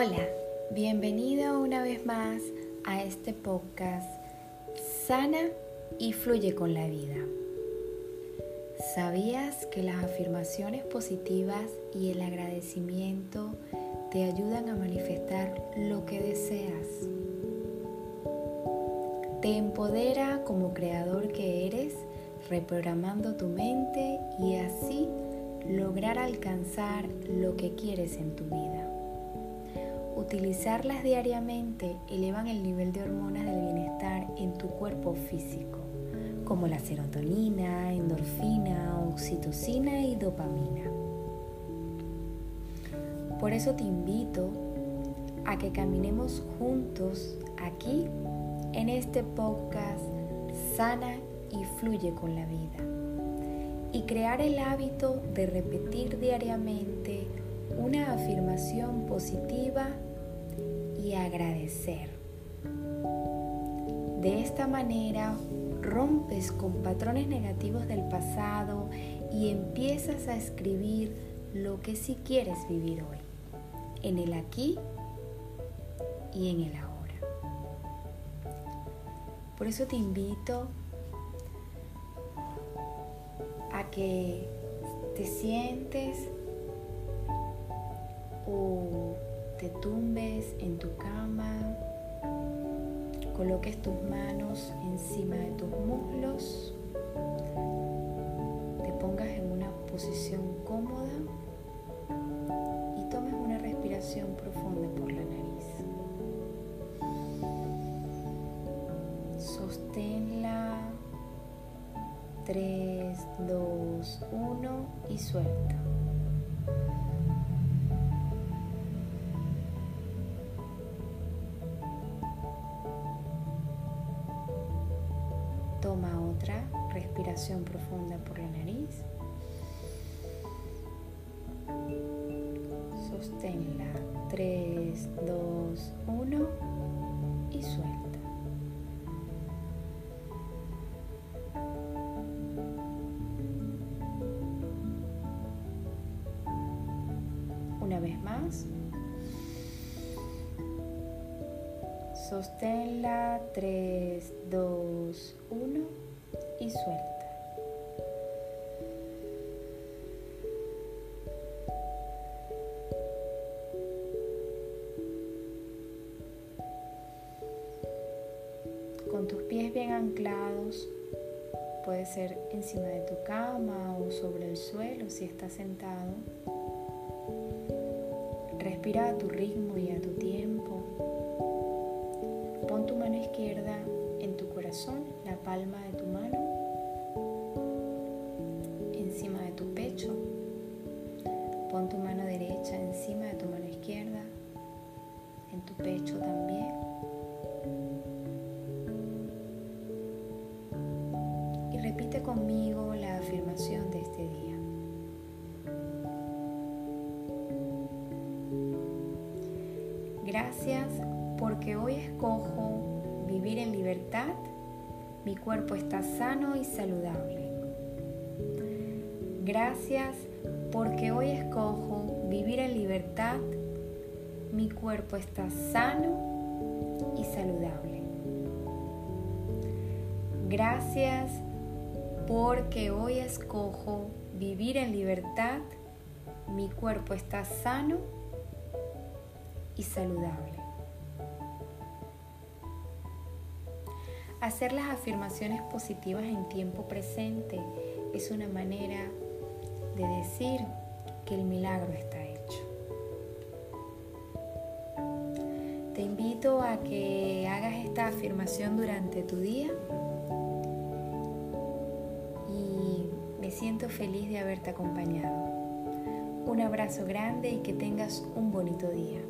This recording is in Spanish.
Hola, bienvenido una vez más a este podcast Sana y fluye con la vida. ¿Sabías que las afirmaciones positivas y el agradecimiento te ayudan a manifestar lo que deseas? Te empodera como creador que eres, reprogramando tu mente y así lograr alcanzar lo que quieres en tu vida. Utilizarlas diariamente elevan el nivel de hormonas del bienestar en tu cuerpo físico, como la serotonina, endorfina, oxitocina y dopamina. Por eso te invito a que caminemos juntos aquí en este podcast Sana y Fluye con la Vida y crear el hábito de repetir diariamente una afirmación positiva y agradecer. De esta manera rompes con patrones negativos del pasado y empiezas a escribir lo que sí quieres vivir hoy, en el aquí y en el ahora. Por eso te invito a que te sientes o te tumbes en tu cama, coloques tus manos encima de tus muslos, te pongas en una posición cómoda y tomes una respiración profunda por la nariz. Sosténla 3, 2, 1 y suelta. Toma otra respiración profunda por la nariz. Sosténla 3, 2, 1 y suelta. Una vez más. Sosténla 3, 2, 1 y suelta. Con tus pies bien anclados, puede ser encima de tu cama o sobre el suelo si estás sentado. Respira a tu ritmo y a tu tiempo. Izquierda en tu corazón, la palma de tu mano, encima de tu pecho. Pon tu mano derecha encima de tu mano izquierda, en tu pecho también. Y repite conmigo la afirmación de este día. Gracias porque hoy escojo vivir en libertad, mi cuerpo está sano y saludable. Gracias porque hoy escojo vivir en libertad, mi cuerpo está sano y saludable. Gracias porque hoy escojo vivir en libertad, mi cuerpo está sano y saludable. Hacer las afirmaciones positivas en tiempo presente es una manera de decir que el milagro está hecho. Te invito a que hagas esta afirmación durante tu día y me siento feliz de haberte acompañado. Un abrazo grande y que tengas un bonito día.